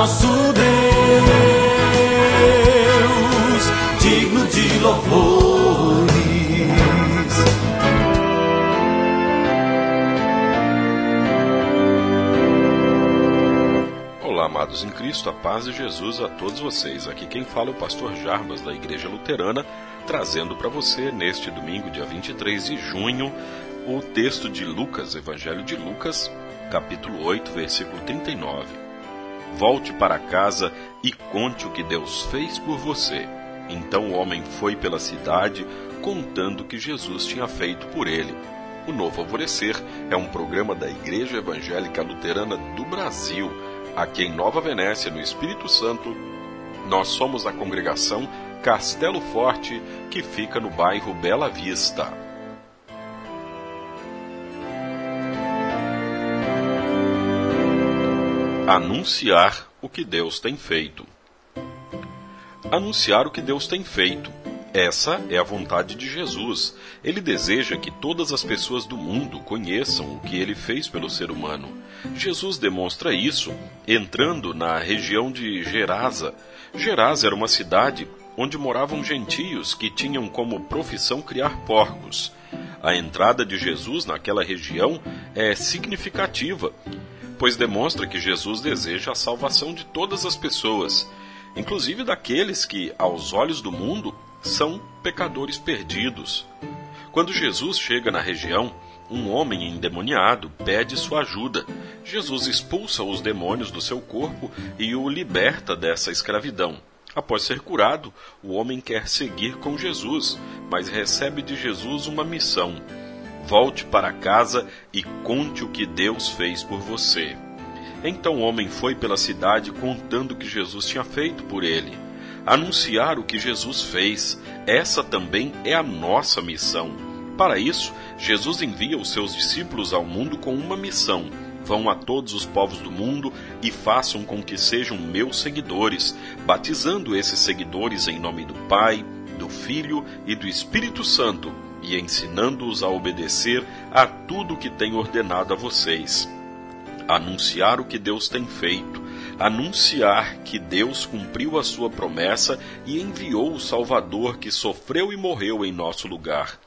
nosso Deus, digno de louvores. Olá, amados em Cristo, a paz de Jesus a todos vocês. Aqui quem fala é o pastor Jarbas da Igreja Luterana, trazendo para você neste domingo, dia 23 de junho, o texto de Lucas, Evangelho de Lucas, capítulo 8, versículo 39. Volte para casa e conte o que Deus fez por você. Então o homem foi pela cidade contando o que Jesus tinha feito por ele. O Novo Alvorecer é um programa da Igreja Evangélica Luterana do Brasil. Aqui em Nova Venécia, no Espírito Santo, nós somos a congregação Castelo Forte, que fica no bairro Bela Vista. Anunciar o que Deus tem feito. Anunciar o que Deus tem feito. Essa é a vontade de Jesus. Ele deseja que todas as pessoas do mundo conheçam o que ele fez pelo ser humano. Jesus demonstra isso entrando na região de Gerasa. Gerasa era uma cidade onde moravam gentios que tinham como profissão criar porcos. A entrada de Jesus naquela região é significativa, pois demonstra que Jesus deseja a salvação de todas as pessoas, inclusive daqueles que, aos olhos do mundo, são pecadores perdidos. Quando Jesus chega na região, um homem endemoniado pede sua ajuda. Jesus expulsa os demônios do seu corpo e o liberta dessa escravidão. Após ser curado, o homem quer seguir com Jesus, mas recebe de Jesus uma missão Volte para casa e conte o que Deus fez por você. Então o homem foi pela cidade contando o que Jesus tinha feito por ele. Anunciar o que Jesus fez, essa também é a nossa missão. Para isso, Jesus envia os seus discípulos ao mundo com uma missão: vão a todos os povos do mundo e façam com que sejam meus seguidores, batizando esses seguidores em nome do Pai, do Filho e do Espírito Santo e ensinando-os a obedecer a tudo que tenho ordenado a vocês. Anunciar o que Deus tem feito, anunciar que Deus cumpriu a sua promessa e enviou o Salvador que sofreu e morreu em nosso lugar.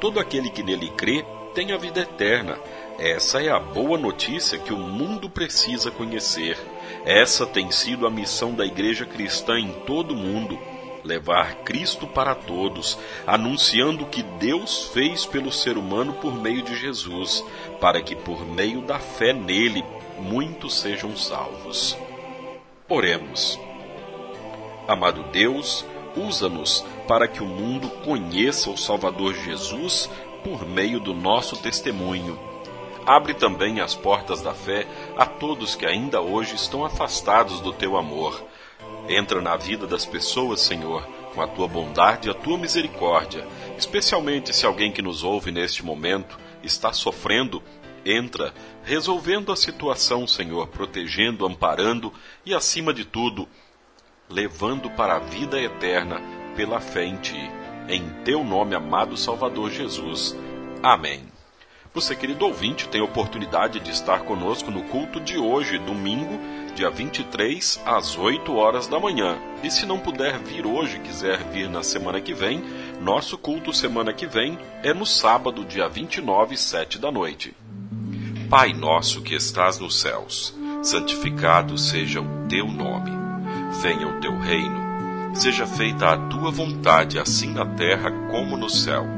Todo aquele que nele crê tem a vida eterna. Essa é a boa notícia que o mundo precisa conhecer. Essa tem sido a missão da Igreja Cristã em todo o mundo levar Cristo para todos, anunciando o que Deus fez pelo ser humano por meio de Jesus, para que por meio da fé nele muitos sejam salvos. Oremos. Amado Deus, usa-nos para que o mundo conheça o Salvador Jesus por meio do nosso testemunho. Abre também as portas da fé a todos que ainda hoje estão afastados do teu amor Entra na vida das pessoas, Senhor, com a tua bondade e a tua misericórdia, especialmente se alguém que nos ouve neste momento está sofrendo. Entra, resolvendo a situação, Senhor, protegendo, amparando e, acima de tudo, levando para a vida eterna pela fé em Ti. Em Teu nome, amado Salvador Jesus. Amém. Você, querido ouvinte, tem a oportunidade de estar conosco no culto de hoje, domingo, dia 23, às 8 horas da manhã. E se não puder vir hoje, quiser vir na semana que vem, nosso culto semana que vem é no sábado, dia 29, 7 da noite. Pai nosso que estás nos céus, santificado seja o teu nome. Venha o teu reino. Seja feita a tua vontade, assim na terra como no céu.